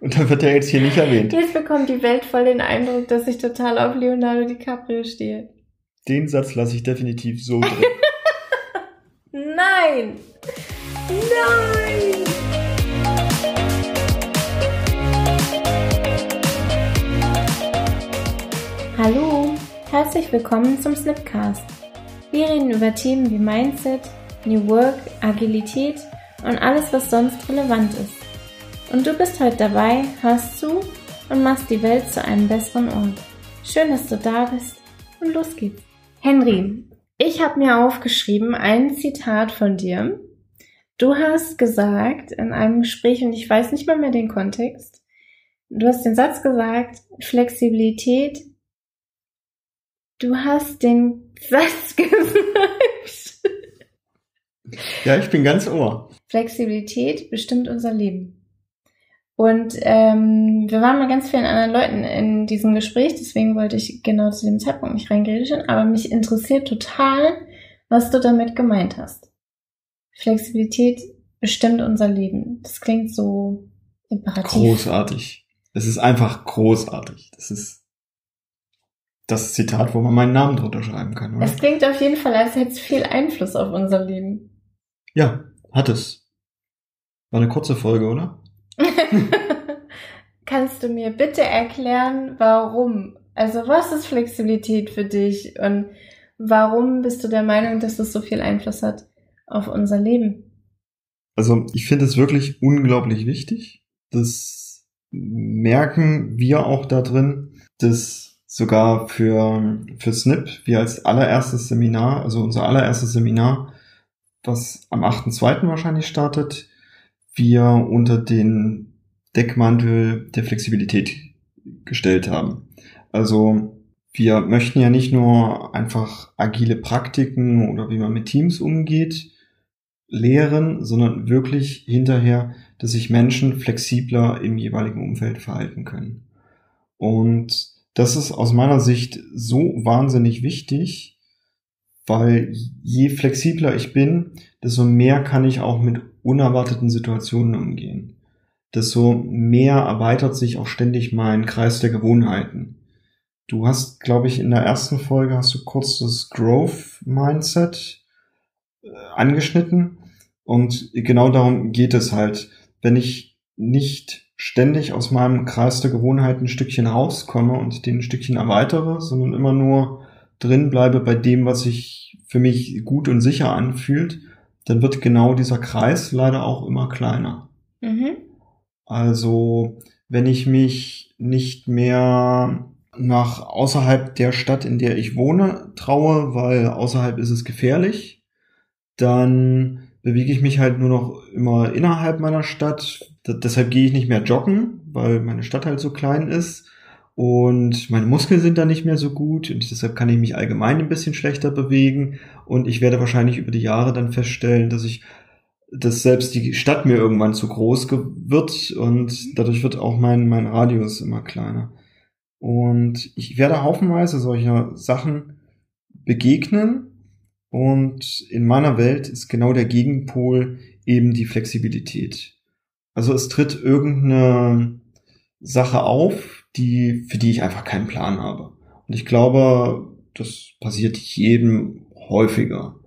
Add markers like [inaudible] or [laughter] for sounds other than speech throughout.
Und dann wird er jetzt hier nicht erwähnt. Jetzt bekommt die Welt voll den Eindruck, dass ich total auf Leonardo DiCaprio stehe. Den Satz lasse ich definitiv so [laughs] drin. Nein! Nein! Hallo, herzlich willkommen zum Snipcast. Wir reden über Themen wie Mindset, New Work, Agilität und alles, was sonst relevant ist. Und du bist heute dabei, hörst zu und machst die Welt zu einem besseren Ort. Schön, dass du da bist und los geht's. Henry, ich habe mir aufgeschrieben ein Zitat von dir. Du hast gesagt in einem Gespräch, und ich weiß nicht mal mehr den Kontext, du hast den Satz gesagt, Flexibilität Du hast den Satz [laughs] gesagt. Ja, ich bin ganz ohr. Flexibilität bestimmt unser Leben. Und ähm, wir waren mit ganz vielen anderen Leuten in diesem Gespräch, deswegen wollte ich genau zu dem Zeitpunkt nicht reingrätschen, aber mich interessiert total, was du damit gemeint hast. Flexibilität bestimmt unser Leben. Das klingt so imperativ. Großartig. Es ist einfach großartig. Das ist das Zitat, wo man meinen Namen drunter schreiben kann, oder? Es klingt auf jeden Fall, als hätte es viel Einfluss auf unser Leben. Ja, hat es. War eine kurze Folge, oder? [laughs] Kannst du mir bitte erklären, warum? Also was ist Flexibilität für dich und warum bist du der Meinung, dass es so viel Einfluss hat auf unser Leben? Also ich finde es wirklich unglaublich wichtig. Das merken wir auch da drin, dass sogar für, für SNP, wir als allererstes Seminar, also unser allererstes Seminar, was am 8.2. wahrscheinlich startet, wir unter den Deckmantel der Flexibilität gestellt haben. Also wir möchten ja nicht nur einfach agile Praktiken oder wie man mit Teams umgeht lehren, sondern wirklich hinterher, dass sich Menschen flexibler im jeweiligen Umfeld verhalten können. Und das ist aus meiner Sicht so wahnsinnig wichtig, weil je flexibler ich bin, desto mehr kann ich auch mit unerwarteten Situationen umgehen. Desto mehr erweitert sich auch ständig mein Kreis der Gewohnheiten. Du hast, glaube ich, in der ersten Folge hast du kurz das Growth Mindset äh, angeschnitten und genau darum geht es halt. Wenn ich nicht ständig aus meinem Kreis der Gewohnheiten ein Stückchen rauskomme und den ein Stückchen erweitere, sondern immer nur drin bleibe bei dem, was sich für mich gut und sicher anfühlt, dann wird genau dieser Kreis leider auch immer kleiner. Mhm. Also, wenn ich mich nicht mehr nach außerhalb der Stadt, in der ich wohne, traue, weil außerhalb ist es gefährlich, dann bewege ich mich halt nur noch immer innerhalb meiner Stadt. D deshalb gehe ich nicht mehr joggen, weil meine Stadt halt so klein ist. Und meine Muskeln sind da nicht mehr so gut und deshalb kann ich mich allgemein ein bisschen schlechter bewegen. Und ich werde wahrscheinlich über die Jahre dann feststellen, dass ich, dass selbst die Stadt mir irgendwann zu groß wird und dadurch wird auch mein, mein Radius immer kleiner. Und ich werde haufenweise solcher Sachen begegnen, und in meiner Welt ist genau der Gegenpol eben die Flexibilität. Also es tritt irgendeine Sache auf, die, für die ich einfach keinen Plan habe. Und ich glaube, das passiert jedem häufiger.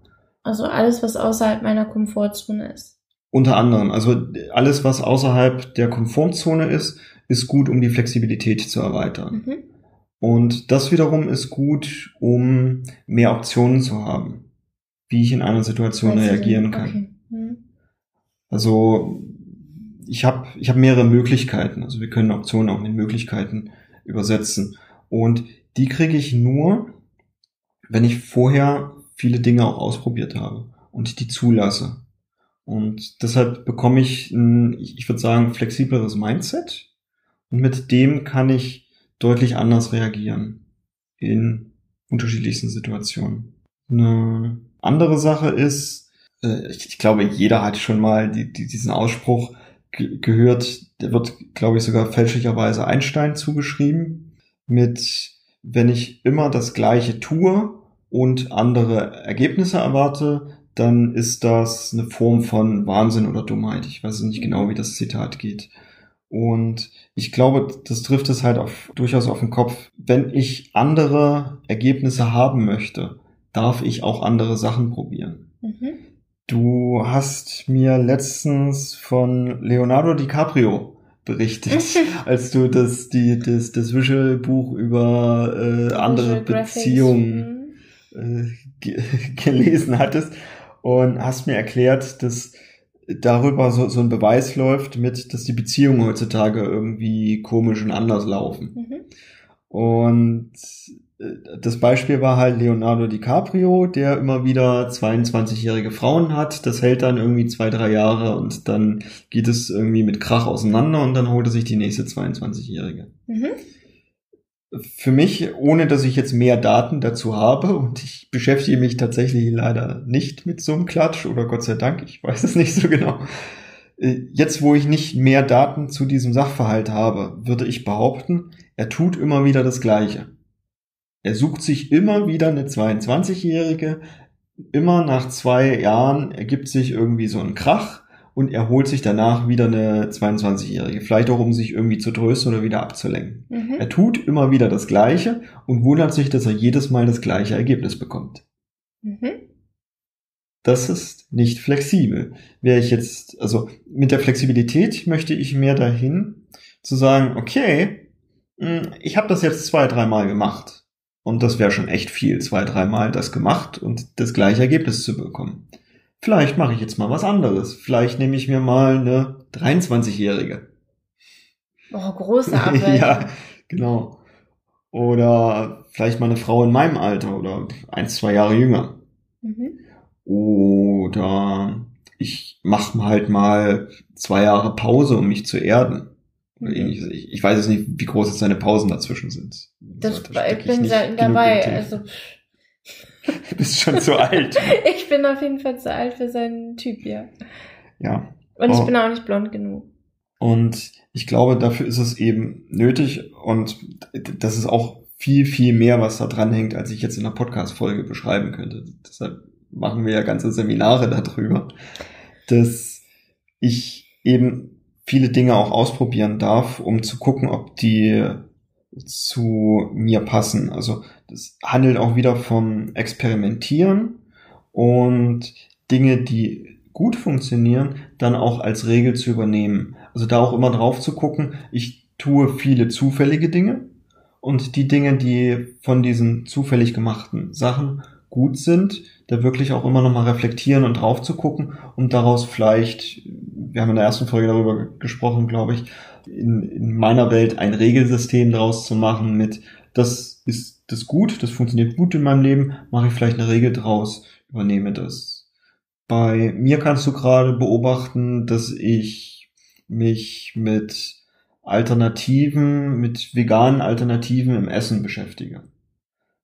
Also alles, was außerhalb meiner Komfortzone ist. Unter anderem. Also alles, was außerhalb der Komfortzone ist, ist gut, um die Flexibilität zu erweitern. Mhm. Und das wiederum ist gut, um mehr Optionen zu haben wie ich in einer Situation weißt reagieren kann. Okay. Hm. Also ich habe ich hab mehrere Möglichkeiten. Also wir können Optionen auch mit Möglichkeiten übersetzen. Und die kriege ich nur, wenn ich vorher viele Dinge auch ausprobiert habe und die zulasse. Und deshalb bekomme ich ein, ich würde sagen, flexibleres Mindset. Und mit dem kann ich deutlich anders reagieren in unterschiedlichsten Situationen. Eine andere Sache ist, äh, ich, glaube, jeder hat schon mal die, die, diesen Ausspruch ge gehört, der wird, glaube ich, sogar fälschlicherweise Einstein zugeschrieben, mit wenn ich immer das Gleiche tue und andere Ergebnisse erwarte, dann ist das eine Form von Wahnsinn oder Dummheit. Ich weiß nicht genau, wie das Zitat geht. Und ich glaube, das trifft es halt auf, durchaus auf den Kopf. Wenn ich andere Ergebnisse haben möchte, darf ich auch andere Sachen probieren. Mhm. Du hast mir letztens von Leonardo DiCaprio berichtet, [laughs] als du das, die, das, das Visual-Buch über äh, andere Beziehungen äh, [laughs] gelesen hattest und hast mir erklärt, dass darüber so, so ein Beweis läuft mit, dass die Beziehungen heutzutage irgendwie komisch und anders laufen. Mhm. Und äh, das Beispiel war halt Leonardo DiCaprio, der immer wieder 22-jährige Frauen hat. Das hält dann irgendwie zwei, drei Jahre und dann geht es irgendwie mit Krach auseinander und dann holt er sich die nächste 22-jährige. Mhm. Für mich, ohne dass ich jetzt mehr Daten dazu habe und ich beschäftige mich tatsächlich leider nicht mit so einem Klatsch oder Gott sei Dank, ich weiß es nicht so genau. Äh, jetzt, wo ich nicht mehr Daten zu diesem Sachverhalt habe, würde ich behaupten, er tut immer wieder das Gleiche. Er sucht sich immer wieder eine 22-Jährige. Immer nach zwei Jahren ergibt sich irgendwie so ein Krach und er holt sich danach wieder eine 22-Jährige. Vielleicht auch, um sich irgendwie zu trösten oder wieder abzulenken. Mhm. Er tut immer wieder das Gleiche und wundert sich, dass er jedes Mal das gleiche Ergebnis bekommt. Mhm. Das ist nicht flexibel. Wäre ich jetzt, also mit der Flexibilität möchte ich mehr dahin zu sagen, okay, hm, ich habe das jetzt zwei, dreimal gemacht und das wäre schon echt viel, zwei, dreimal das gemacht und das gleiche Ergebnis zu bekommen. Vielleicht mache ich jetzt mal was anderes. Vielleicht nehme ich mir mal eine 23-Jährige. Oh, große Abweichung. [laughs] ja, genau. Oder vielleicht mal eine Frau in meinem Alter oder ein, zwei Jahre jünger. Mhm. Oder ich mache halt mal zwei Jahre Pause, um mich zu erden oder ähnliches. Ich, ich weiß jetzt nicht, wie groß jetzt seine Pausen dazwischen sind. Das, so, ich bin selten dabei. Also du [laughs] bist schon zu alt. [laughs] ich bin auf jeden Fall zu alt für seinen Typ, ja. Ja. Und ich oh. bin auch nicht blond genug. Und ich glaube, dafür ist es eben nötig und das ist auch viel, viel mehr, was da dran hängt, als ich jetzt in einer Podcast-Folge beschreiben könnte. Deshalb machen wir ja ganze Seminare darüber, dass ich eben viele Dinge auch ausprobieren darf, um zu gucken, ob die zu mir passen. Also das handelt auch wieder vom Experimentieren und Dinge, die gut funktionieren, dann auch als Regel zu übernehmen. Also da auch immer drauf zu gucken, ich tue viele zufällige Dinge und die Dinge, die von diesen zufällig gemachten Sachen gut sind, da wirklich auch immer nochmal reflektieren und drauf zu gucken und daraus vielleicht, wir haben in der ersten Folge darüber gesprochen, glaube ich, in, in meiner Welt ein Regelsystem daraus zu machen mit, das ist das gut, das funktioniert gut in meinem Leben, mache ich vielleicht eine Regel draus, übernehme das. Bei mir kannst du gerade beobachten, dass ich mich mit Alternativen, mit veganen Alternativen im Essen beschäftige.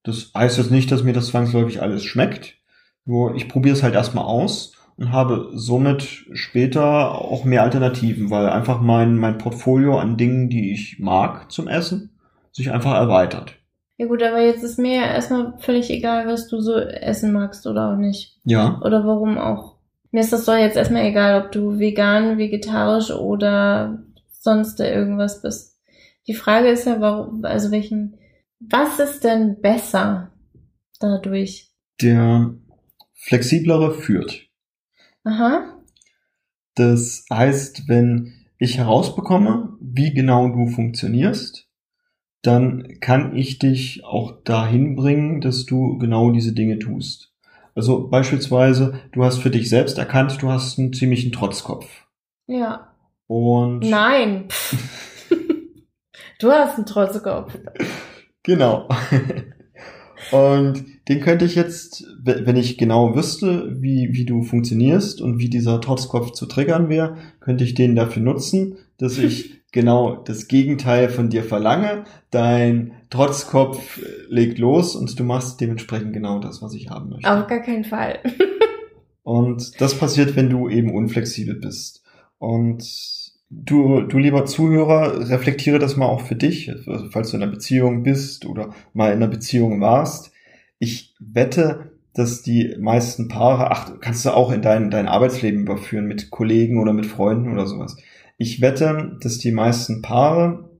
Das heißt jetzt nicht, dass mir das zwangsläufig alles schmeckt. Nur ich probiere es halt erstmal aus und habe somit später auch mehr Alternativen, weil einfach mein, mein Portfolio an Dingen, die ich mag zum Essen, sich einfach erweitert. Ja gut, aber jetzt ist mir ja erstmal völlig egal, was du so essen magst oder auch nicht. Ja. Oder warum auch. Mir ist das doch jetzt erstmal egal, ob du vegan, vegetarisch oder sonst irgendwas bist. Die Frage ist ja, warum, also welchen was ist denn besser dadurch? Der flexiblere führt. Aha. Das heißt, wenn ich herausbekomme, wie genau du funktionierst, dann kann ich dich auch dahin bringen, dass du genau diese Dinge tust. Also beispielsweise, du hast für dich selbst erkannt, du hast einen ziemlichen Trotzkopf. Ja. Und. Nein. [laughs] du hast einen Trotzkopf. Genau. Und den könnte ich jetzt, wenn ich genau wüsste, wie, wie du funktionierst und wie dieser Trotzkopf zu triggern wäre, könnte ich den dafür nutzen, dass ich [laughs] genau das Gegenteil von dir verlange. Dein Trotzkopf legt los und du machst dementsprechend genau das, was ich haben möchte. Auf gar keinen Fall. [laughs] und das passiert, wenn du eben unflexibel bist. Und Du, du lieber Zuhörer, reflektiere das mal auch für dich, also falls du in einer Beziehung bist oder mal in einer Beziehung warst. Ich wette, dass die meisten Paare, ach, kannst du auch in dein, dein Arbeitsleben überführen mit Kollegen oder mit Freunden oder sowas. Ich wette, dass die meisten Paare,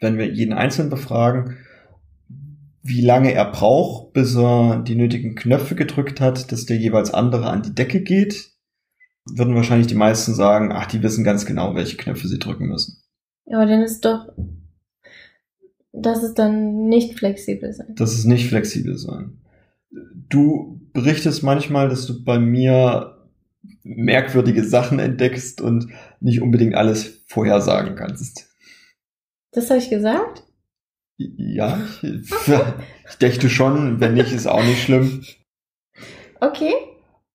wenn wir jeden einzeln befragen, wie lange er braucht, bis er die nötigen Knöpfe gedrückt hat, dass der jeweils andere an die Decke geht, würden wahrscheinlich die meisten sagen, ach, die wissen ganz genau, welche Knöpfe sie drücken müssen. Ja, aber dann ist doch, das ist dann nicht flexibel sein. Das ist nicht flexibel sein. Du berichtest manchmal, dass du bei mir merkwürdige Sachen entdeckst und nicht unbedingt alles vorhersagen kannst. Das habe ich gesagt? Ja, ich, ich dächte schon, wenn nicht, ist auch nicht schlimm. Okay.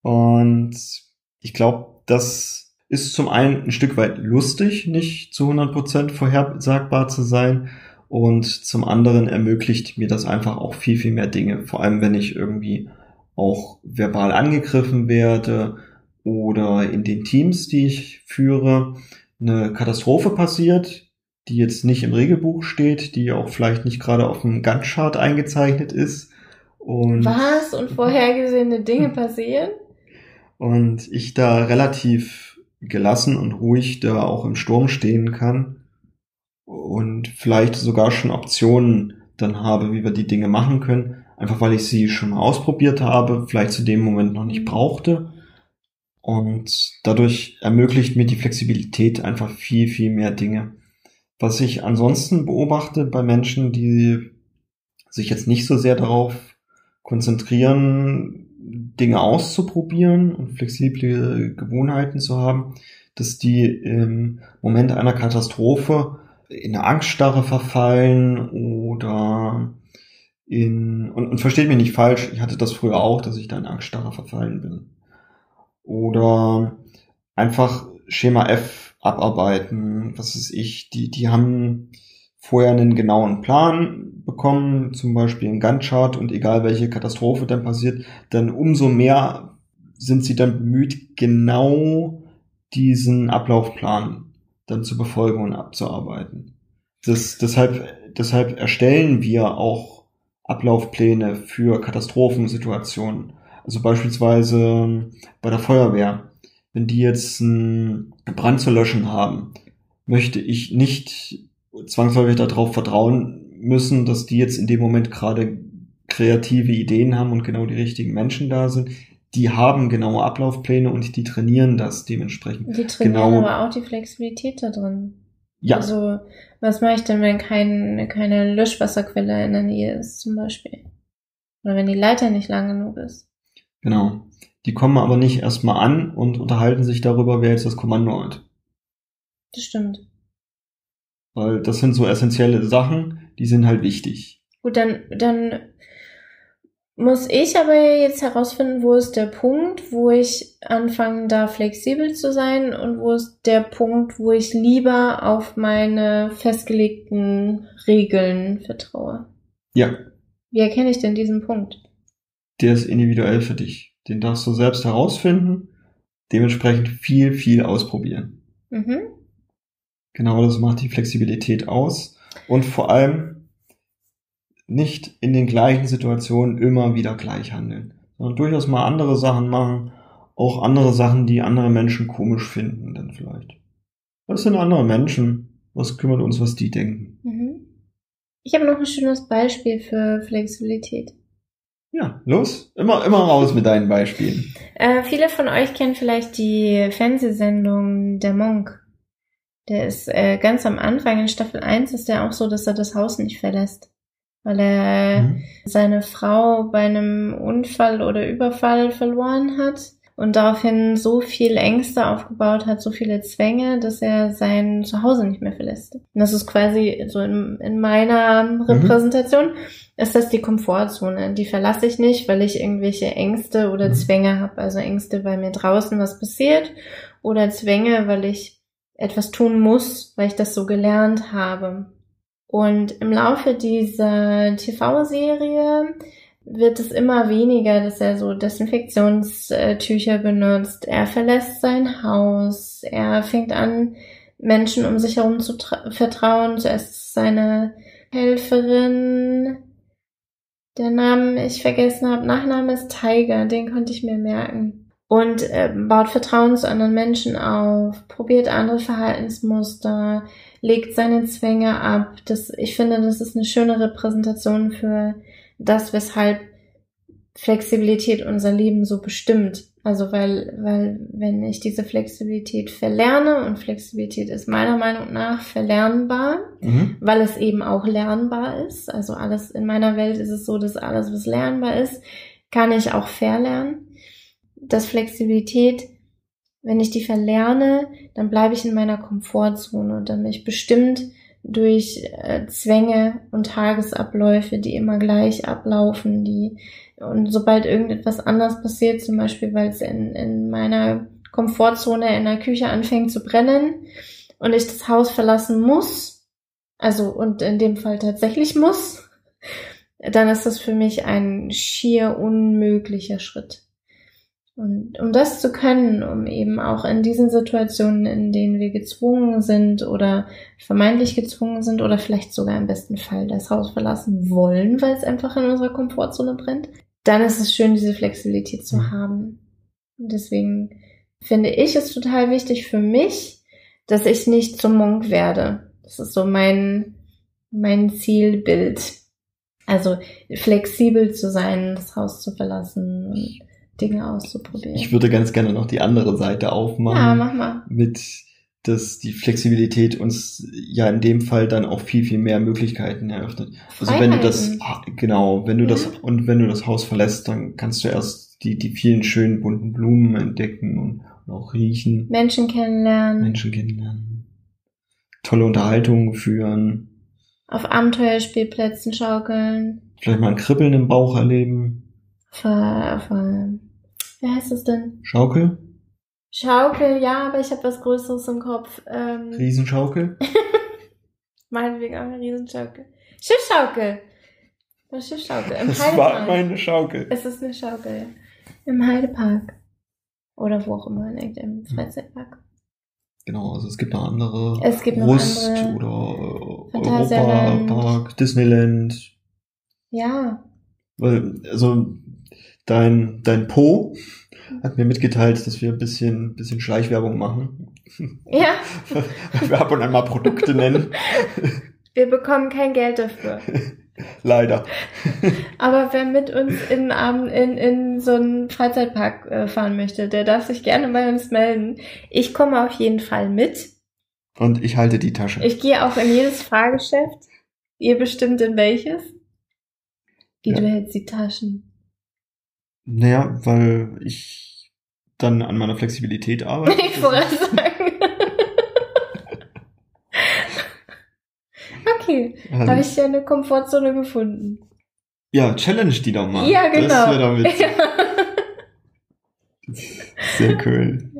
Und ich glaube, das ist zum einen ein Stück weit lustig, nicht zu 100% vorhersagbar zu sein. Und zum anderen ermöglicht mir das einfach auch viel, viel mehr Dinge. Vor allem, wenn ich irgendwie auch verbal angegriffen werde oder in den Teams, die ich führe, eine Katastrophe passiert, die jetzt nicht im Regelbuch steht, die auch vielleicht nicht gerade auf dem Gantt-Chart eingezeichnet ist. Und Was? Und vorhergesehene Dinge passieren? Und ich da relativ gelassen und ruhig da auch im Sturm stehen kann und vielleicht sogar schon Optionen dann habe, wie wir die Dinge machen können, einfach weil ich sie schon mal ausprobiert habe, vielleicht zu dem Moment noch nicht brauchte. Und dadurch ermöglicht mir die Flexibilität einfach viel, viel mehr Dinge. Was ich ansonsten beobachte bei Menschen, die sich jetzt nicht so sehr darauf konzentrieren, Dinge auszuprobieren und flexible Gewohnheiten zu haben, dass die im Moment einer Katastrophe in eine Angststarre verfallen oder in, und, und versteht mich nicht falsch, ich hatte das früher auch, dass ich da in Angststarre verfallen bin. Oder einfach Schema F abarbeiten, was ist ich, die, die haben vorher einen genauen Plan bekommen, zum Beispiel einen Gantt-Chart und egal welche Katastrophe dann passiert, dann umso mehr sind sie dann bemüht, genau diesen Ablaufplan dann zu befolgen und abzuarbeiten. Das, deshalb, deshalb erstellen wir auch Ablaufpläne für Katastrophensituationen. Also beispielsweise bei der Feuerwehr. Wenn die jetzt einen Brand zu löschen haben, möchte ich nicht zwangsläufig darauf vertrauen müssen, dass die jetzt in dem Moment gerade kreative Ideen haben und genau die richtigen Menschen da sind. Die haben genaue Ablaufpläne und die trainieren das dementsprechend. Die trainieren genau. aber auch die Flexibilität da drin. Ja. Also, was mache ich denn, wenn kein, keine Löschwasserquelle in der Nähe ist, zum Beispiel? Oder wenn die Leiter nicht lang genug ist? Genau. Die kommen aber nicht erstmal an und unterhalten sich darüber, wer jetzt das Kommando hat. Das stimmt. Weil das sind so essentielle Sachen, die sind halt wichtig. Gut, dann, dann muss ich aber jetzt herausfinden, wo ist der Punkt, wo ich anfange, da flexibel zu sein und wo ist der Punkt, wo ich lieber auf meine festgelegten Regeln vertraue. Ja. Wie erkenne ich denn diesen Punkt? Der ist individuell für dich. Den darfst du selbst herausfinden, dementsprechend viel, viel ausprobieren. Mhm. Genau das macht die Flexibilität aus. Und vor allem nicht in den gleichen Situationen immer wieder gleich handeln, sondern durchaus mal andere Sachen machen, auch andere Sachen, die andere Menschen komisch finden, dann vielleicht. Das sind andere Menschen. Was kümmert uns, was die denken? Mhm. Ich habe noch ein schönes Beispiel für Flexibilität. Ja, los. Immer, immer raus mit deinen Beispielen. Äh, viele von euch kennen vielleicht die Fernsehsendung Der Monk. Der ist äh, ganz am Anfang in Staffel 1 ist der auch so, dass er das Haus nicht verlässt. Weil er mhm. seine Frau bei einem Unfall oder Überfall verloren hat und daraufhin so viel Ängste aufgebaut hat, so viele Zwänge, dass er sein Zuhause nicht mehr verlässt. Und das ist quasi so in, in meiner mhm. Repräsentation, mhm. ist das die Komfortzone. Die verlasse ich nicht, weil ich irgendwelche Ängste oder mhm. Zwänge habe. Also Ängste, weil mir draußen was passiert oder Zwänge, weil ich etwas tun muss, weil ich das so gelernt habe. Und im Laufe dieser TV-Serie wird es immer weniger, dass er so Desinfektionstücher benutzt. Er verlässt sein Haus. Er fängt an, Menschen um sich herum zu vertrauen. Zuerst seine Helferin, der Name ich vergessen habe, Nachname ist Tiger, den konnte ich mir merken. und äh, baut Vertrauen zu anderen Menschen auf, probiert andere Verhaltensmuster, legt seine Zwänge ab. Das, ich finde, das ist eine schöne Repräsentation für das, weshalb Flexibilität unser Leben so bestimmt. Also weil, weil wenn ich diese Flexibilität verlerne und Flexibilität ist meiner Meinung nach verlernbar, mhm. weil es eben auch lernbar ist. Also alles in meiner Welt ist es so, dass alles, was lernbar ist, kann ich auch verlernen. Dass Flexibilität, wenn ich die verlerne, dann bleibe ich in meiner Komfortzone und dann bin ich bestimmt durch äh, Zwänge und Tagesabläufe, die immer gleich ablaufen, die und sobald irgendetwas anders passiert, zum Beispiel, weil es in, in meiner Komfortzone in der Küche anfängt zu brennen und ich das Haus verlassen muss, also und in dem Fall tatsächlich muss, dann ist das für mich ein schier unmöglicher Schritt. Und um das zu können, um eben auch in diesen Situationen, in denen wir gezwungen sind oder vermeintlich gezwungen sind oder vielleicht sogar im besten Fall das Haus verlassen wollen, weil es einfach in unserer Komfortzone brennt, dann ist es schön, diese Flexibilität zu mhm. haben. Und deswegen finde ich es total wichtig für mich, dass ich nicht zum Monk werde. Das ist so mein, mein Zielbild. Also flexibel zu sein, das Haus zu verlassen und Dinge auszuprobieren. Ich würde ganz gerne noch die andere Seite aufmachen. Ja, mach mal. Mit dass die Flexibilität uns ja in dem Fall dann auch viel, viel mehr Möglichkeiten eröffnet. Also wenn du das, genau, wenn du ja. das, und wenn du das Haus verlässt, dann kannst du erst die, die vielen schönen bunten Blumen entdecken und, und auch riechen. Menschen kennenlernen. Menschen kennenlernen. Tolle Unterhaltungen führen. Auf Abenteuerspielplätzen schaukeln. Vielleicht mal ein Kribbeln im Bauch erleben. Ver, ver, wie heißt das denn? Schaukel? Schaukel, ja, aber ich habe was Größeres im Kopf. Ähm, Riesenschaukel? [laughs] Meinetwegen auch eine Riesenschaukel. Schiffschaukel. Eine Schiffschaukel. Im das Heidepark. war meine Schaukel. Es ist eine Schaukel, ja. Im Heidepark. Oder wo auch immer, in irgendeinem hm. Freizeitpark. Genau, also es gibt noch andere. Es gibt noch Rust andere. oder Europapark, Disneyland. Ja. Weil, also dein, dein Po hat mir mitgeteilt, dass wir ein bisschen, bisschen Schleichwerbung machen. Ja. [laughs] wir ab und an mal Produkte nennen. Wir bekommen kein Geld dafür. Leider. Aber wer mit uns in, in, in so einen Freizeitpark äh, fahren möchte, der darf sich gerne bei uns melden. Ich komme auf jeden Fall mit. Und ich halte die Tasche. Ich gehe auch in jedes Fahrgeschäft. Ihr bestimmt in welches. Wie ja. du hältst die Taschen. Naja, weil ich dann an meiner Flexibilität arbeite. [laughs] Ich wollte sagen. okay, also, habe ich ja eine Komfortzone gefunden. Ja, challenge die doch mal. Ja, genau. Das damit. Sehr cool.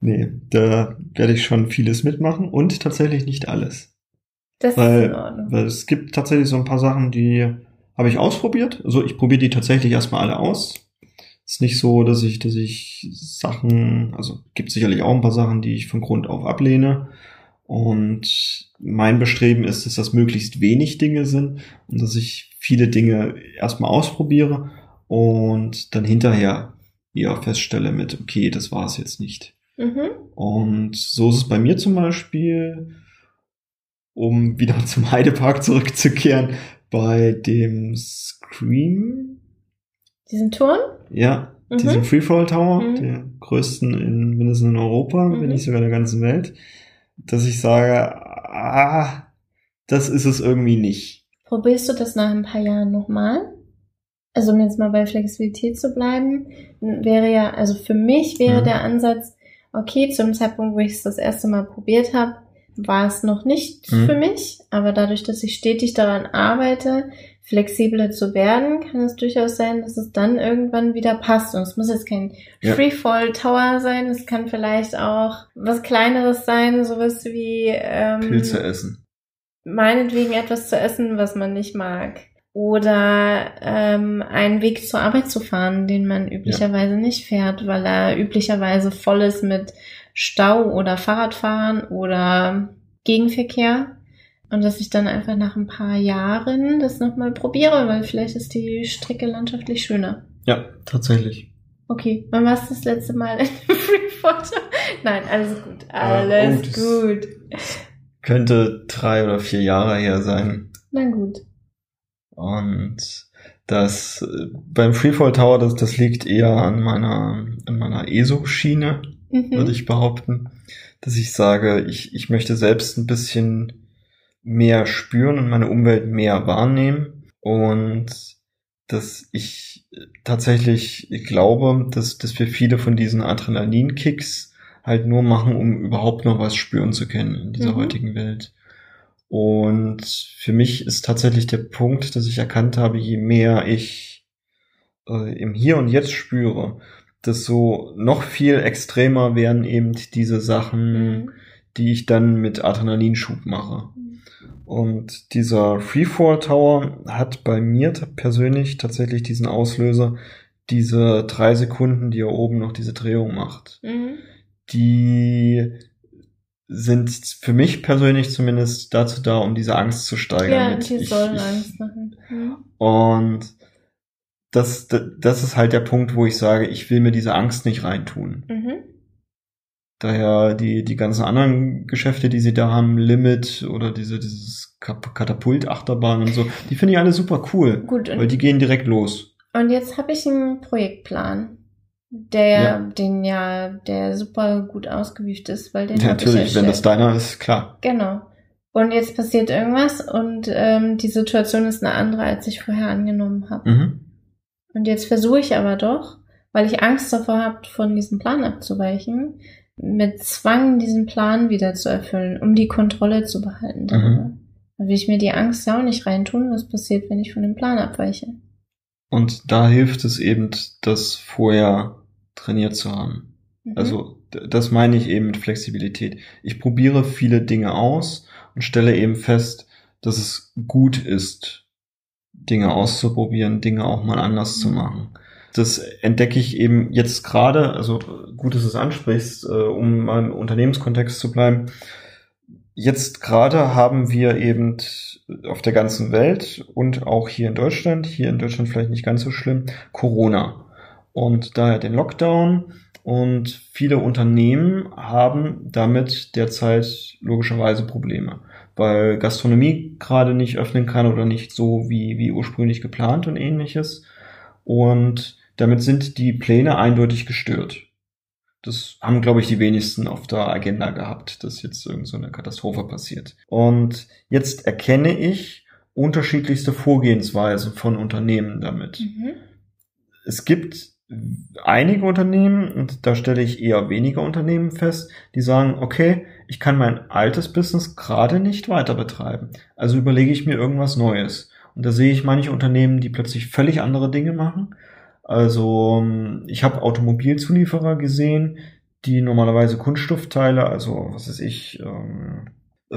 Nee, da werde ich schon vieles mitmachen und tatsächlich nicht alles. Das weil, ist in Ordnung. Weil es gibt tatsächlich so ein paar Sachen, die habe ich ausprobiert. Also ich probiere die tatsächlich erstmal alle aus ist nicht so, dass ich, dass ich Sachen, also gibt sicherlich auch ein paar Sachen, die ich von Grund auf ablehne. Und mein Bestreben ist, dass das möglichst wenig Dinge sind und dass ich viele Dinge erstmal ausprobiere und dann hinterher ja feststelle mit, okay, das war es jetzt nicht. Mhm. Und so ist es bei mir zum Beispiel, um wieder [laughs] zum Heidepark zurückzukehren, bei dem Scream diesen Turm? Ja, mhm. diesen Freefall Tower, mhm. der größten in mindestens in Europa, mhm. wenn nicht sogar der ganzen Welt, dass ich sage, ah, das ist es irgendwie nicht. Probierst du das nach ein paar Jahren nochmal? Also um jetzt mal bei Flexibilität zu bleiben, wäre ja, also für mich wäre mhm. der Ansatz, okay, zum Zeitpunkt, wo ich es das erste Mal probiert habe, war es noch nicht mhm. für mich, aber dadurch, dass ich stetig daran arbeite, flexibler zu werden, kann es durchaus sein, dass es dann irgendwann wieder passt. Und es muss jetzt kein ja. Freefall Tower sein, es kann vielleicht auch was kleineres sein, sowas wie ähm, Pilze essen. Meinetwegen etwas zu essen, was man nicht mag. Oder ähm, einen Weg zur Arbeit zu fahren, den man üblicherweise ja. nicht fährt, weil er üblicherweise voll ist mit Stau oder Fahrradfahren oder Gegenverkehr. Und dass ich dann einfach nach ein paar Jahren das nochmal probiere, weil vielleicht ist die Strecke landschaftlich schöner. Ja, tatsächlich. Okay, wann warst du das letzte Mal in [laughs] Freeport? Nein, alles gut. Alles Ah, oh, gut. Könnte drei oder vier Jahre her sein. Na gut. Und das äh, beim Freefall Tower, das, das liegt eher an meiner, an meiner ESO-Schiene, Mhm. würde ich behaupten. Dass ich sage, ich, ich möchte selbst ein bisschen mehr spüren und meine Umwelt mehr wahrnehmen. Und dass ich tatsächlich glaube, dass, dass wir viele von diesen Adrenalinkicks halt nur machen, um überhaupt noch was spüren zu können in dieser Mhm. heutigen Welt. Und für mich ist tatsächlich der Punkt, dass ich erkannt habe, je mehr ich äh, im Hier und Jetzt spüre, desto noch viel extremer werden eben diese Sachen, Mhm. die ich dann mit Adrenalinschub mache. Und dieser Freefall Tower hat bei mir persönlich tatsächlich diesen Auslöser, diese drei Sekunden, die er oben noch diese Drehung macht. Mhm. Die sind für mich persönlich zumindest dazu da, um diese Angst zu steigern. Ja, die sollen ich- Angst machen. Mhm. Und das, das ist halt der Punkt, wo ich sage, ich will mir diese Angst nicht reintun. Mhm. Daher die, die ganzen anderen Geschäfte, die sie da haben, Limit oder diese, dieses Katapult-Achterbahn und so, die finde ich alle super cool, Gut, weil die gehen direkt los. und jetzt habe ich einen Projektplan, der Ja. den ja, der super gut ausgewieft ist, weil den Ja, natürlich, wenn das deiner ist, klar. Genau. Und jetzt passiert irgendwas und ähm, die Situation ist eine andere, als ich vorher angenommen habe. Mhm. Und jetzt versuche ich aber doch, weil ich Angst davor habe, von diesem Plan abzuweichen, mit Zwang diesen Plan wieder zu erfüllen, um die Kontrolle zu behalten darüber. Da will ich mir die Angst ja auch nicht reintun, was passiert, wenn ich von dem Plan abweiche. Und da hilft es eben, das vorher trainiert zu haben. Mhm. Also das meine ich eben mit Flexibilität. Ich probiere viele Dinge aus und stelle eben fest, dass es gut ist, Dinge auszuprobieren, Dinge auch mal anders zu Mhm. machen. Das entdecke ich eben jetzt gerade, also gut, dass du es ansprichst, äh, um mal im Unternehmenskontext zu bleiben. Jetzt gerade haben wir eben auf der ganzen Welt und auch hier in Deutschland, hier in Deutschland vielleicht nicht ganz so schlimm, Corona. Und daher den Lockdown und viele Unternehmen haben damit derzeit logischerweise Probleme, weil Gastronomie gerade nicht öffnen kann oder nicht so wie, wie ursprünglich geplant und ähnliches. Und damit sind die Pläne eindeutig gestört. Das haben, glaube ich, die wenigsten auf der Agenda gehabt, dass jetzt irgend so eine Katastrophe passiert. Und jetzt erkenne ich unterschiedlichste Vorgehensweisen von Unternehmen damit. Mhm. Es gibt einige Unternehmen, und da stelle ich eher weniger Unternehmen fest, die sagen, okay, ich kann mein altes Business gerade nicht weiter betreiben. Also überlege ich mir irgendwas Neues. Und da sehe ich manche Unternehmen, die plötzlich völlig andere Dinge machen. Also ich habe Automobilzulieferer gesehen, die normalerweise Kunststoffteile, also was weiß ich, ähm,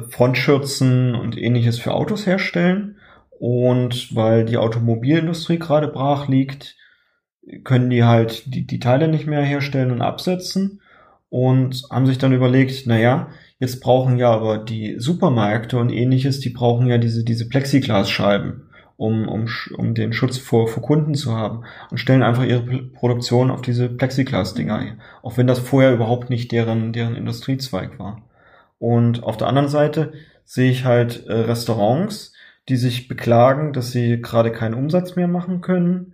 Frontschürzen und ähnliches für Autos herstellen. Und weil die Automobilindustrie gerade brach liegt, können die halt die, die Teile nicht mehr herstellen und absetzen und haben sich dann überlegt, naja, jetzt brauchen ja aber die Supermärkte und ähnliches, die brauchen ja diese, diese Plexiglasscheiben, um, um, um den Schutz vor, vor Kunden zu haben und stellen einfach ihre Produktion auf diese Plexiglas-Dinger ein, auch wenn das vorher überhaupt nicht deren, deren Industriezweig war. Und auf der anderen Seite sehe ich halt äh, Restaurants, die sich beklagen, dass sie gerade keinen Umsatz mehr machen können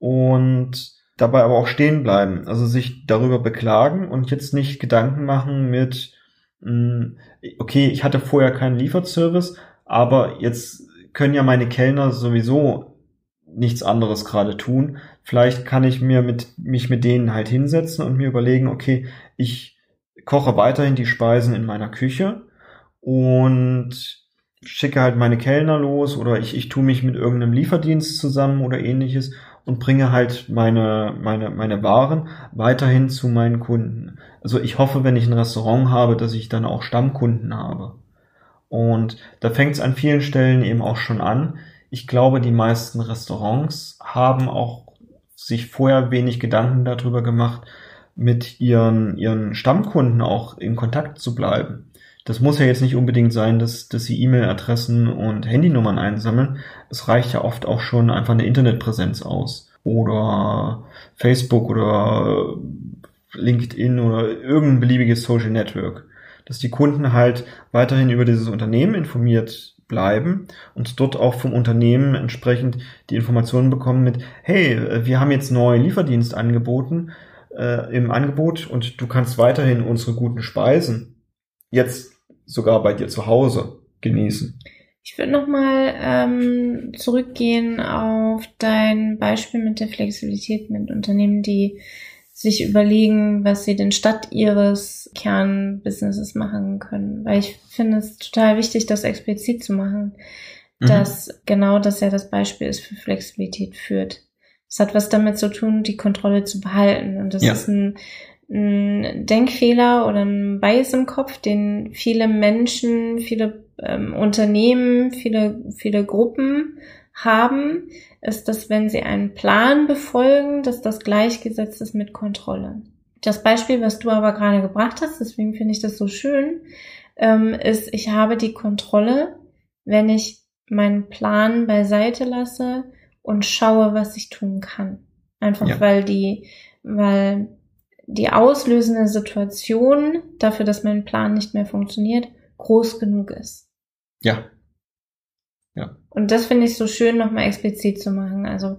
und dabei aber auch stehen bleiben. Also sich darüber beklagen und jetzt nicht Gedanken machen mit, mh, okay, ich hatte vorher keinen Lieferservice, aber jetzt können ja meine Kellner sowieso nichts anderes gerade tun. Vielleicht kann ich mir mit, mich mit denen halt hinsetzen und mir überlegen, okay, ich koche weiterhin die Speisen in meiner Küche und schicke halt meine Kellner los oder ich, ich tue mich mit irgendeinem Lieferdienst zusammen oder ähnliches und bringe halt meine, meine, meine Waren weiterhin zu meinen Kunden. Also ich hoffe, wenn ich ein Restaurant habe, dass ich dann auch Stammkunden habe. Und da fängt es an vielen Stellen eben auch schon an. Ich glaube, die meisten Restaurants haben auch sich vorher wenig Gedanken darüber gemacht, mit ihren, ihren Stammkunden auch in Kontakt zu bleiben. Das muss ja jetzt nicht unbedingt sein, dass, dass sie E-Mail-Adressen und Handynummern einsammeln. Es reicht ja oft auch schon einfach eine Internetpräsenz aus. oder Facebook oder LinkedIn oder irgendein beliebiges Social Network. Dass die Kunden halt weiterhin über dieses Unternehmen informiert bleiben und dort auch vom Unternehmen entsprechend die Informationen bekommen mit, hey, wir haben jetzt neuen Lieferdienst angeboten, äh, im Angebot und du kannst weiterhin unsere guten Speisen jetzt sogar bei dir zu Hause genießen. Ich würde nochmal ähm, zurückgehen auf dein Beispiel mit der Flexibilität mit Unternehmen, die sich überlegen, was sie denn statt ihres Kernbusinesses machen können. Weil ich finde es total wichtig, das explizit zu machen, mhm. dass genau das ja das Beispiel ist für Flexibilität führt. Es hat was damit zu tun, die Kontrolle zu behalten. Und das ja. ist ein, ein Denkfehler oder ein Bias im Kopf, den viele Menschen, viele ähm, Unternehmen, viele, viele Gruppen haben, ist, dass wenn sie einen Plan befolgen, dass das gleichgesetzt ist mit Kontrolle. Das Beispiel, was du aber gerade gebracht hast, deswegen finde ich das so schön, ähm, ist, ich habe die Kontrolle, wenn ich meinen Plan beiseite lasse und schaue, was ich tun kann. Einfach ja. weil die, weil die auslösende Situation dafür, dass mein Plan nicht mehr funktioniert, groß genug ist. Ja. Ja. Und das finde ich so schön, nochmal explizit zu machen. Also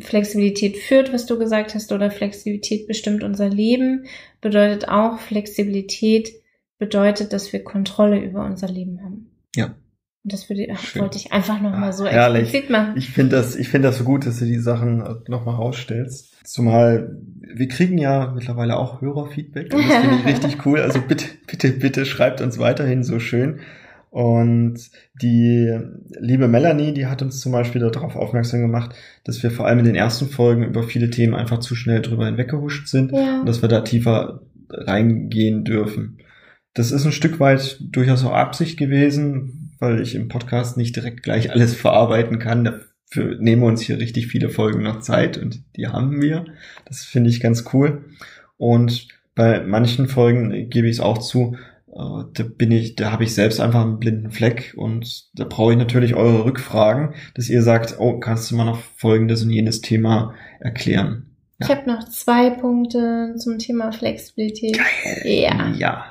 Flexibilität führt, was du gesagt hast, oder Flexibilität bestimmt unser Leben, bedeutet auch Flexibilität bedeutet, dass wir Kontrolle über unser Leben haben. Ja. Und das würde, wollte ich einfach nochmal so Herrlich. explizit machen. Ich finde das, ich finde das so gut, dass du die Sachen nochmal rausstellst. Zumal wir kriegen ja mittlerweile auch Hörerfeedback. Und das finde ich [laughs] richtig cool. Also bitte, bitte, bitte schreibt uns weiterhin so schön. Und die liebe Melanie, die hat uns zum Beispiel darauf aufmerksam gemacht, dass wir vor allem in den ersten Folgen über viele Themen einfach zu schnell drüber hinweggehuscht sind ja. und dass wir da tiefer reingehen dürfen. Das ist ein Stück weit durchaus auch Absicht gewesen, weil ich im Podcast nicht direkt gleich alles verarbeiten kann. Dafür nehmen wir uns hier richtig viele Folgen noch Zeit und die haben wir. Das finde ich ganz cool. Und bei manchen Folgen gebe ich es auch zu, da bin ich, da habe ich selbst einfach einen blinden Fleck und da brauche ich natürlich eure Rückfragen, dass ihr sagt, oh, kannst du mal noch folgendes und jenes Thema erklären? Ja. Ich habe noch zwei Punkte zum Thema Flexibilität. Geil. Ja. Ja.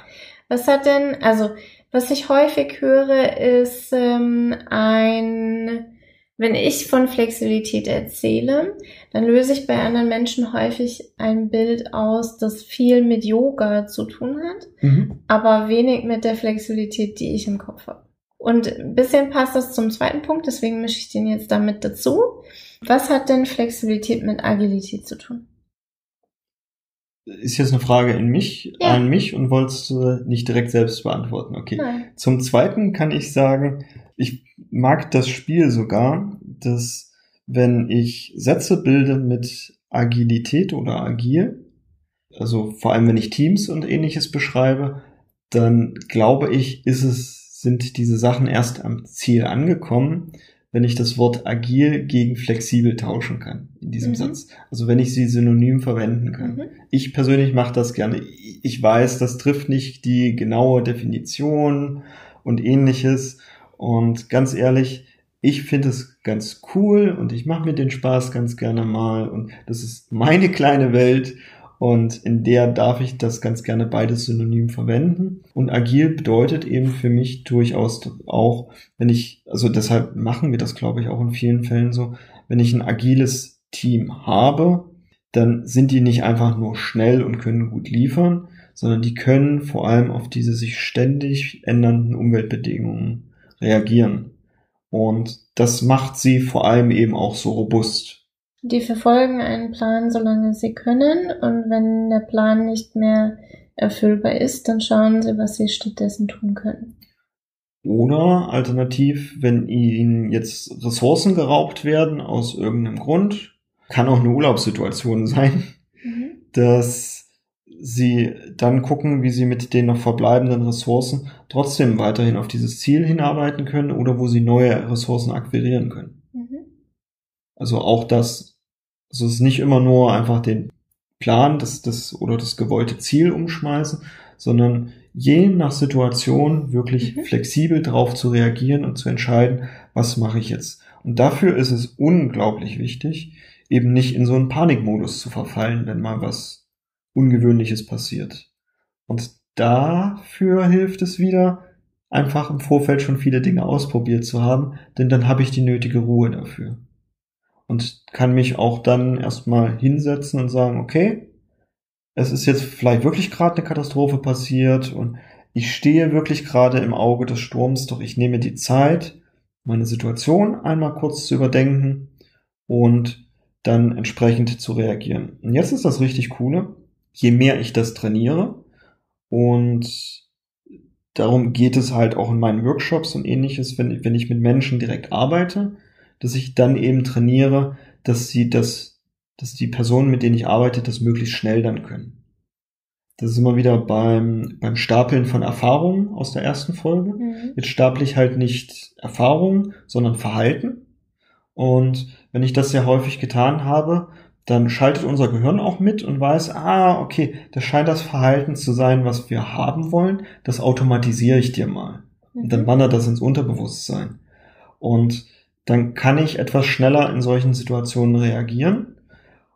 Was hat denn, also was ich häufig höre, ist ähm, ein wenn ich von Flexibilität erzähle, dann löse ich bei anderen Menschen häufig ein Bild aus, das viel mit Yoga zu tun hat, mhm. aber wenig mit der Flexibilität, die ich im Kopf habe. Und ein bisschen passt das zum zweiten Punkt, deswegen mische ich den jetzt damit dazu. Was hat denn Flexibilität mit Agilität zu tun? Ist jetzt eine Frage in mich, ja. an mich und wolltest du nicht direkt selbst beantworten. Okay. Nein. Zum zweiten kann ich sagen, ich mag das Spiel sogar, dass wenn ich Sätze bilde mit Agilität oder agil, also vor allem wenn ich Teams und ähnliches beschreibe, dann glaube ich, ist es, sind diese Sachen erst am Ziel angekommen, wenn ich das Wort agil gegen flexibel tauschen kann in diesem mhm. Satz. Also wenn ich sie synonym verwenden kann. Mhm. Ich persönlich mache das gerne. Ich weiß, das trifft nicht die genaue Definition und ähnliches. Und ganz ehrlich, ich finde es ganz cool und ich mache mir den Spaß ganz gerne mal und das ist meine kleine Welt und in der darf ich das ganz gerne beides synonym verwenden. Und agil bedeutet eben für mich durchaus auch, wenn ich, also deshalb machen wir das glaube ich auch in vielen Fällen so, wenn ich ein agiles Team habe, dann sind die nicht einfach nur schnell und können gut liefern, sondern die können vor allem auf diese sich ständig ändernden Umweltbedingungen reagieren. Und das macht sie vor allem eben auch so robust. Die verfolgen einen Plan, solange sie können, und wenn der Plan nicht mehr erfüllbar ist, dann schauen sie, was sie stattdessen tun können. Oder alternativ, wenn ihnen jetzt Ressourcen geraubt werden aus irgendeinem Grund, kann auch eine Urlaubssituation [laughs] sein, mhm. dass sie dann gucken, wie sie mit den noch verbleibenden Ressourcen trotzdem weiterhin auf dieses Ziel hinarbeiten können oder wo sie neue Ressourcen akquirieren können. Mhm. Also auch das, also es ist nicht immer nur einfach den Plan das, das, oder das gewollte Ziel umschmeißen, sondern je nach Situation wirklich mhm. flexibel darauf zu reagieren und zu entscheiden, was mache ich jetzt. Und dafür ist es unglaublich wichtig, eben nicht in so einen Panikmodus zu verfallen, wenn mal was Ungewöhnliches passiert. Und dafür hilft es wieder, einfach im Vorfeld schon viele Dinge ausprobiert zu haben, denn dann habe ich die nötige Ruhe dafür. Und kann mich auch dann erstmal hinsetzen und sagen, okay, es ist jetzt vielleicht wirklich gerade eine Katastrophe passiert und ich stehe wirklich gerade im Auge des Sturms, doch ich nehme die Zeit, meine Situation einmal kurz zu überdenken und dann entsprechend zu reagieren. Und jetzt ist das richtig coole. Je mehr ich das trainiere und darum geht es halt auch in meinen Workshops und ähnliches, wenn, wenn ich mit Menschen direkt arbeite, dass ich dann eben trainiere, dass sie das, dass die Personen, mit denen ich arbeite, das möglichst schnell dann können. Das ist immer wieder beim, beim Stapeln von Erfahrungen aus der ersten Folge. Mhm. Jetzt staple ich halt nicht Erfahrungen, sondern Verhalten. Und wenn ich das sehr häufig getan habe, dann schaltet unser Gehirn auch mit und weiß, ah, okay, das scheint das Verhalten zu sein, was wir haben wollen. Das automatisiere ich dir mal. Und dann mhm. wandert das ins Unterbewusstsein. Und dann kann ich etwas schneller in solchen Situationen reagieren.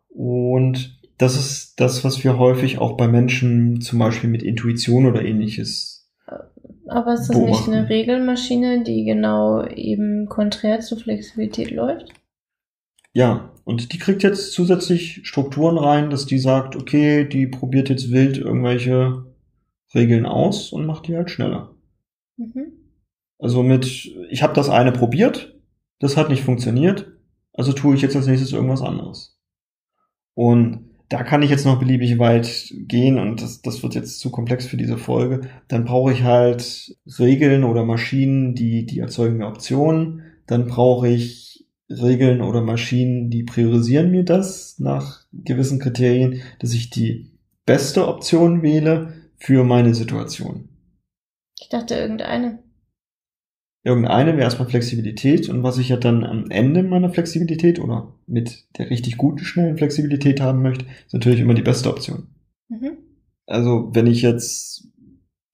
Und das ist das, was wir häufig auch bei Menschen zum Beispiel mit Intuition oder ähnliches. Aber ist das beobachten. nicht eine Regelmaschine, die genau eben konträr zur Flexibilität läuft? Ja, und die kriegt jetzt zusätzlich Strukturen rein, dass die sagt, okay, die probiert jetzt wild irgendwelche Regeln aus und macht die halt schneller. Mhm. Also mit, ich habe das eine probiert, das hat nicht funktioniert, also tue ich jetzt als nächstes irgendwas anderes. Und da kann ich jetzt noch beliebig weit gehen und das, das wird jetzt zu komplex für diese Folge. Dann brauche ich halt Regeln oder Maschinen, die, die erzeugen mir Optionen. Dann brauche ich Regeln oder Maschinen, die priorisieren mir das nach gewissen Kriterien, dass ich die beste Option wähle für meine Situation. Ich dachte irgendeine. Irgendeine wäre erstmal Flexibilität und was ich ja dann am Ende meiner Flexibilität oder mit der richtig guten, schnellen Flexibilität haben möchte, ist natürlich immer die beste Option. Mhm. Also wenn ich jetzt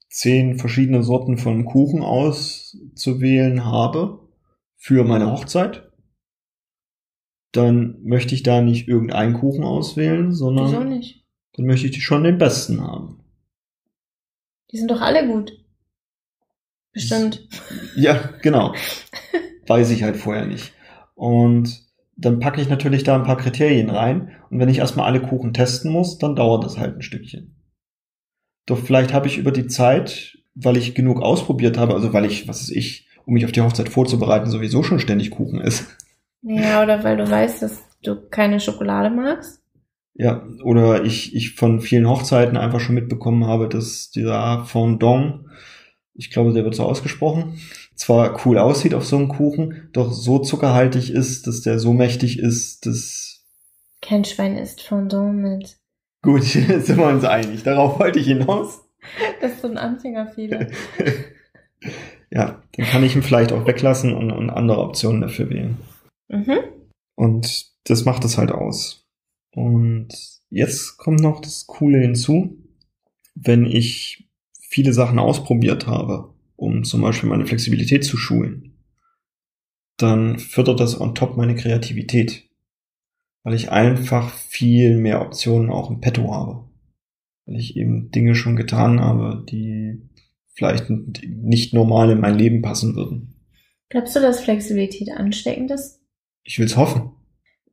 zehn verschiedene Sorten von Kuchen auszuwählen habe für meine Hochzeit, dann möchte ich da nicht irgendeinen Kuchen auswählen, sondern dann möchte ich schon den besten haben. Die sind doch alle gut. Bestimmt. [laughs] Ja, genau. Weiß ich halt vorher nicht. Und dann packe ich natürlich da ein paar Kriterien rein. Und wenn ich erstmal alle Kuchen testen muss, dann dauert das halt ein Stückchen. Doch vielleicht habe ich über die Zeit, weil ich genug ausprobiert habe, also weil ich, was ist ich, um mich auf die Hochzeit vorzubereiten, sowieso schon ständig Kuchen ist. Ja, oder weil du weißt, dass du keine Schokolade magst. Ja, oder ich, ich von vielen Hochzeiten einfach schon mitbekommen habe, dass dieser Fondant ich glaube, der wird so ausgesprochen, zwar cool aussieht auf so einem Kuchen, doch so zuckerhaltig ist, dass der so mächtig ist, dass... Kein Schwein isst Fondant mit. Gut, [laughs] sind wir uns einig. Darauf wollte ich hinaus. [laughs] Das ist so ein Anfängerfehler. [laughs] ja, dann kann ich ihn vielleicht auch weglassen und, und andere Optionen dafür wählen. Mhm. Und das macht es halt aus. Und jetzt kommt noch das Coole hinzu. Wenn ich viele Sachen ausprobiert habe, um zum Beispiel meine Flexibilität zu schulen, dann fördert das on top meine Kreativität, weil ich einfach viel mehr Optionen auch im Petto habe, weil ich eben Dinge schon getan habe, die vielleicht nicht normal in mein Leben passen würden. Glaubst du, dass Flexibilität ansteckend ist? Ich will's hoffen.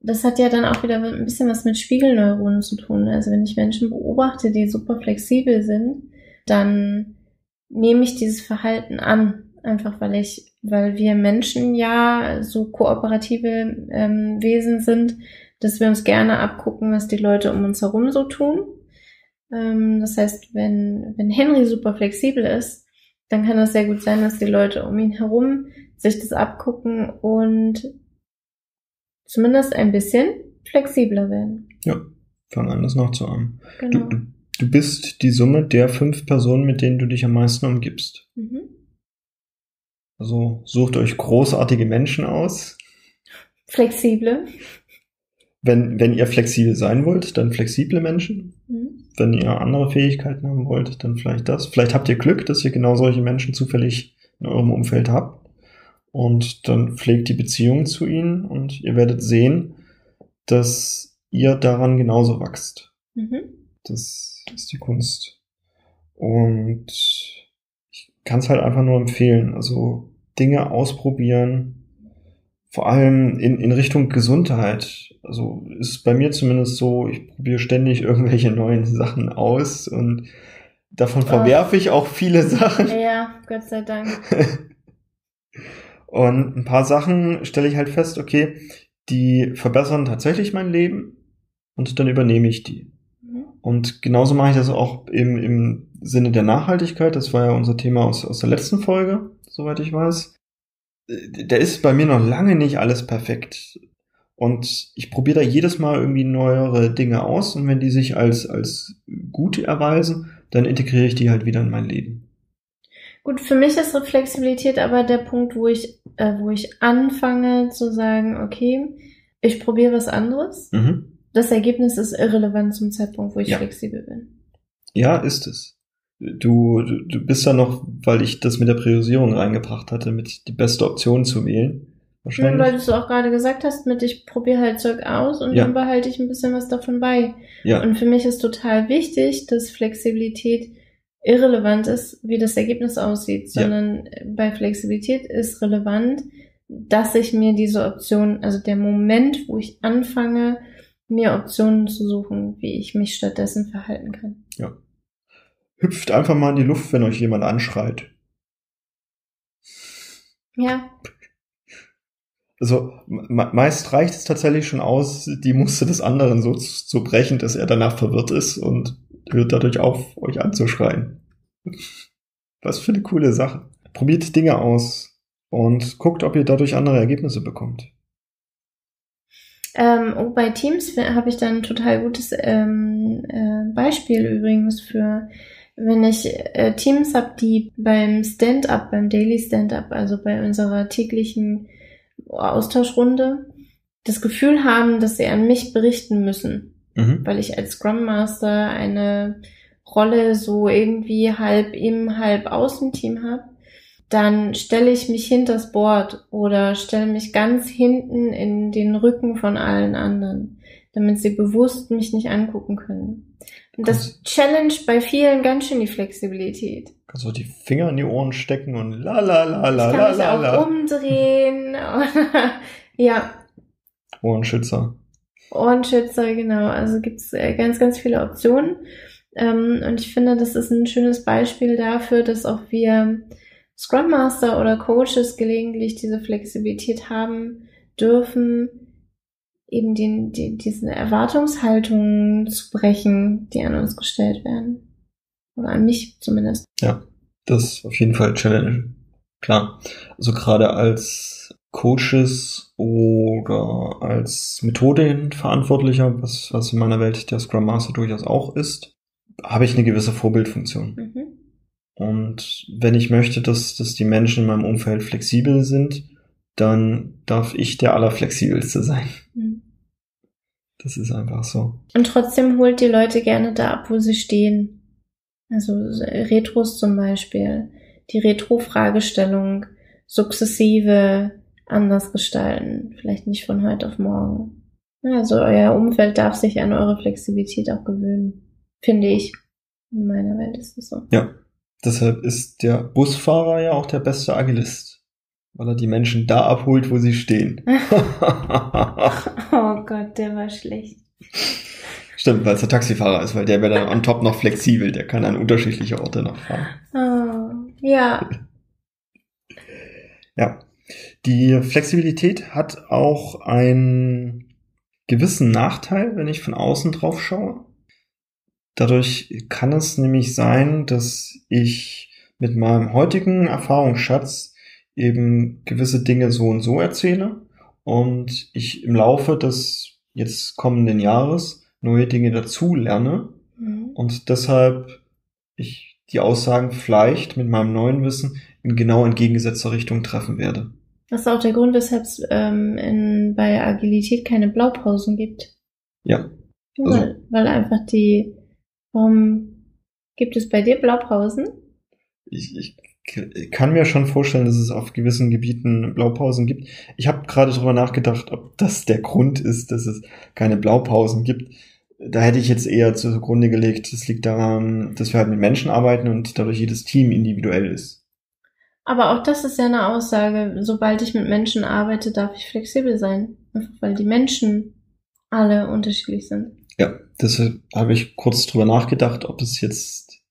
Das hat ja dann auch wieder ein bisschen was mit Spiegelneuronen zu tun. Also wenn ich Menschen beobachte, die super flexibel sind, dann nehme ich dieses Verhalten an, einfach weil ich, weil wir Menschen ja so kooperative ähm, Wesen sind, dass wir uns gerne abgucken, was die Leute um uns herum so tun. Ähm, das heißt, wenn, wenn Henry super flexibel ist, dann kann es sehr gut sein, dass die Leute um ihn herum sich das abgucken und zumindest ein bisschen flexibler werden. Ja, fangen an, das nachzuahmen. Genau. Du, du Du bist die Summe der fünf Personen, mit denen du dich am meisten umgibst. Mhm. Also sucht euch großartige Menschen aus. Flexible. Wenn, wenn ihr flexibel sein wollt, dann flexible Menschen. Mhm. Wenn ihr andere Fähigkeiten haben wollt, dann vielleicht das. Vielleicht habt ihr Glück, dass ihr genau solche Menschen zufällig in eurem Umfeld habt. Und dann pflegt die Beziehung zu ihnen und ihr werdet sehen, dass ihr daran genauso wächst. Mhm. Das ist die Kunst. Und ich kann es halt einfach nur empfehlen. Also Dinge ausprobieren, vor allem in, in Richtung Gesundheit. Also ist bei mir zumindest so, ich probiere ständig irgendwelche neuen [laughs] Sachen aus und davon verwerfe ich auch viele Sachen. Ja, Gott sei Dank. [laughs] und ein paar Sachen stelle ich halt fest, okay, die verbessern tatsächlich mein Leben und dann übernehme ich die. Und genauso mache ich das auch im, im Sinne der Nachhaltigkeit. Das war ja unser Thema aus, aus der letzten Folge, soweit ich weiß. Da ist bei mir noch lange nicht alles perfekt. Und ich probiere da jedes Mal irgendwie neuere Dinge aus und wenn die sich als, als gut erweisen, dann integriere ich die halt wieder in mein Leben. Gut, für mich ist Flexibilität aber der Punkt, wo ich, äh, wo ich anfange zu sagen, okay, ich probiere was anderes. Mhm. Das Ergebnis ist irrelevant zum Zeitpunkt, wo ich Ja. flexibel bin. Ja, ist es. Du, du, du bist da noch, weil ich das mit der Priorisierung reingebracht hatte, mit die beste Option zu wählen. Ja, Wahrscheinlich. weil du es auch gerade gesagt hast, mit ich probiere halt Zeug aus und Ja. dann behalte ich ein bisschen was davon bei. ja. Und für mich ist total wichtig, dass Flexibilität irrelevant ist, wie das Ergebnis aussieht, Ja. sondern bei Flexibilität ist relevant, dass ich mir diese Option, also der Moment, wo ich anfange, mir Optionen zu suchen, wie ich mich stattdessen verhalten kann. Hüpft einfach mal in die Luft, wenn euch jemand anschreit. Ja, Also me meist reicht es tatsächlich schon aus, die Muster des anderen so zu zu brechen, dass er danach verwirrt ist und hört dadurch auf, euch anzuschreien. Was für eine coole Sache. Probiert Dinge aus und guckt, ob ihr dadurch andere Ergebnisse bekommt. Ähm, oh, bei Teams habe ich dann ein total gutes ähm, äh, Beispiel übrigens für, wenn ich äh, Teams habe, die beim Stand-up, beim Daily Stand-up, also bei unserer täglichen Austauschrunde, das Gefühl haben, dass sie an mich berichten müssen, Mhm. weil ich als Scrum Master eine Rolle so irgendwie halb im, halb außen Team habe, dann stelle ich mich hinters Board oder stelle mich ganz hinten in den Rücken von allen anderen, damit sie bewusst mich nicht angucken können. Und das challenge bei vielen ganz schön die Flexibilität. Kannst du die Finger in die Ohren stecken und la la la la la la auch la. umdrehen. [laughs] ja, Ohrenschützer. Ohrenschützer, genau. Also gibt's äh, ganz, ganz viele Optionen. Ähm, und ich finde, das ist ein schönes Beispiel dafür, dass auch wir Scrum Master oder Coaches gelegentlich diese Flexibilität haben dürfen, eben den, die, diesen Erwartungshaltungen zu brechen, die an uns gestellt werden. Oder an mich zumindest. Das ist auf jeden Fall Challenge. Klar. Also gerade als Coaches oder als Methodenverantwortlicher, was, was in meiner Welt der Scrum Master durchaus auch ist, habe ich eine gewisse Vorbildfunktion. Mhm. Und wenn ich möchte, dass, dass die Menschen in meinem Umfeld flexibel sind, dann darf ich der Allerflexibelste sein. Mhm. Das ist einfach so. Und trotzdem holt die Leute gerne da ab, wo sie stehen. Also Retros zum Beispiel. Die Retro-Fragestellung sukzessive anders gestalten. Vielleicht nicht von heute auf morgen. Also euer Umfeld darf sich an eure Flexibilität auch gewöhnen. Finde ich. In meiner Welt ist es so. Ja. Deshalb ist der Busfahrer ja auch der beste Agilist. Weil er die Menschen da abholt, wo sie stehen. [laughs] Oh [laughs] Gott, der war schlecht. Stimmt, weil es der Taxifahrer ist, weil der wäre dann on top noch flexibel. Der kann an unterschiedliche Orte noch fahren. Oh, ja. [laughs] Ja. Die Flexibilität hat auch einen gewissen Nachteil, wenn ich von außen drauf schaue. Dadurch kann es nämlich sein, dass ich mit meinem heutigen Erfahrungsschatz eben gewisse Dinge so und so erzähle und ich im Laufe des jetzt kommenden Jahres neue Dinge dazu lerne Mhm. und deshalb ich die Aussagen vielleicht mit meinem neuen Wissen in genau entgegengesetzter Richtung treffen werde. Das ist auch der Grund, weshalb es ähm, in, bei Agilität keine Blaupausen gibt. Ja, Also- weil, weil einfach die, warum gibt es bei dir Blaupausen? ich, ich kann mir schon vorstellen, dass es auf gewissen Gebieten Blaupausen gibt. Ich habe gerade drüber nachgedacht, ob das der Grund ist, dass es keine Blaupausen gibt. Da hätte ich jetzt eher zugrunde gelegt, das liegt daran, dass wir halt mit Menschen arbeiten und dadurch jedes Team individuell ist. Aber auch das ist ja eine Aussage. Sobald ich mit Menschen arbeite, darf ich flexibel sein. Einfach weil die Menschen alle unterschiedlich sind. Ja, deshalb habe ich kurz drüber nachgedacht, ob es jetzt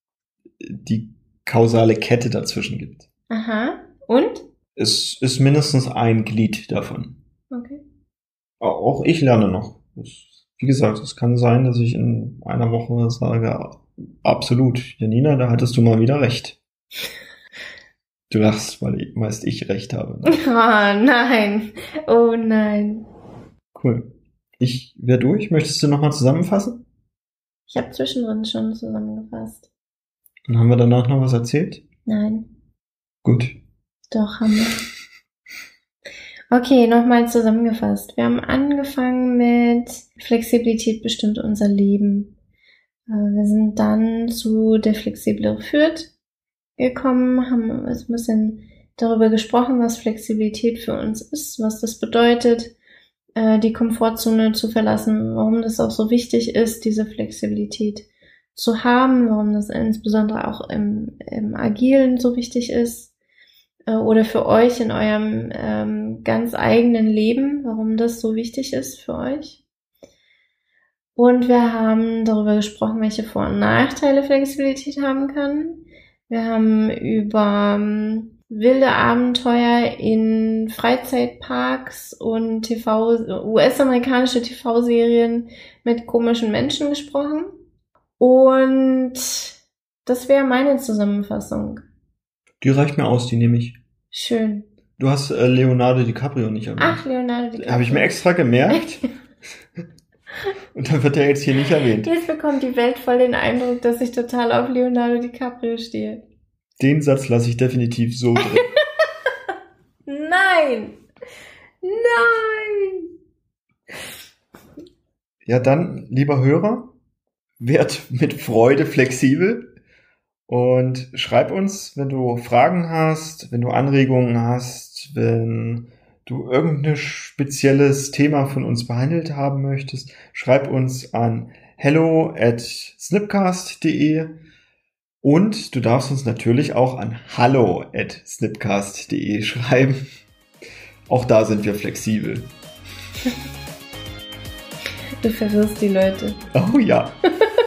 die kausale Kette dazwischen gibt. Aha. Und? Es ist mindestens ein Glied davon. Okay. Auch ich lerne noch. Wie gesagt, es kann sein, dass ich in einer Woche sage, absolut, Janina, da hattest du mal wieder recht. Du lachst, weil ich, meist ich recht habe. Ne? [laughs] Oh nein. Oh nein. Cool. Ich wäre durch. Möchtest du nochmal zusammenfassen? Ich habe zwischendrin schon zusammengefasst. Und haben wir danach noch was erzählt? Nein. Gut. Doch, haben wir. Okay, nochmal zusammengefasst. Wir haben angefangen mit Flexibilität bestimmt unser Leben. Äh, wir sind dann zu der flexiblere Fürth gekommen, haben ein bisschen darüber gesprochen, was Flexibilität für uns ist, was das bedeutet, äh, die Komfortzone zu verlassen, warum das auch so wichtig ist, diese Flexibilität zu haben, warum das insbesondere auch im, im Agilen so wichtig ist äh, oder für euch in eurem ähm, ganz eigenen Leben, warum das so wichtig ist für euch. Und wir haben darüber gesprochen, welche Vor- und Nachteile Flexibilität haben kann. Wir haben über ähm, wilde Abenteuer in Freizeitparks und TV, US-amerikanische TV-Serien mit komischen Menschen gesprochen. Und das wäre meine Zusammenfassung. Die reicht mir aus, die nehme ich. Schön. Du hast äh, Leonardo DiCaprio nicht erwähnt. Ach, Leonardo DiCaprio. Habe ich mir extra gemerkt. [laughs] Und dann wird er jetzt hier nicht erwähnt. Jetzt bekommt die Welt voll den Eindruck, dass ich total auf Leonardo DiCaprio stehe. Den Satz lasse ich definitiv so drin. [laughs] Nein! Nein! Ja, dann, lieber Hörer, werd mit Freude flexibel und schreib uns, wenn du Fragen hast, wenn du Anregungen hast, wenn du irgendein spezielles Thema von uns behandelt haben möchtest, schreib uns an hello at snipcast.de und du darfst uns natürlich auch an hallo at snipcast.de [laughs] schreiben. Auch da sind wir flexibel. Du verwirrst die Leute. Oh ja. [laughs]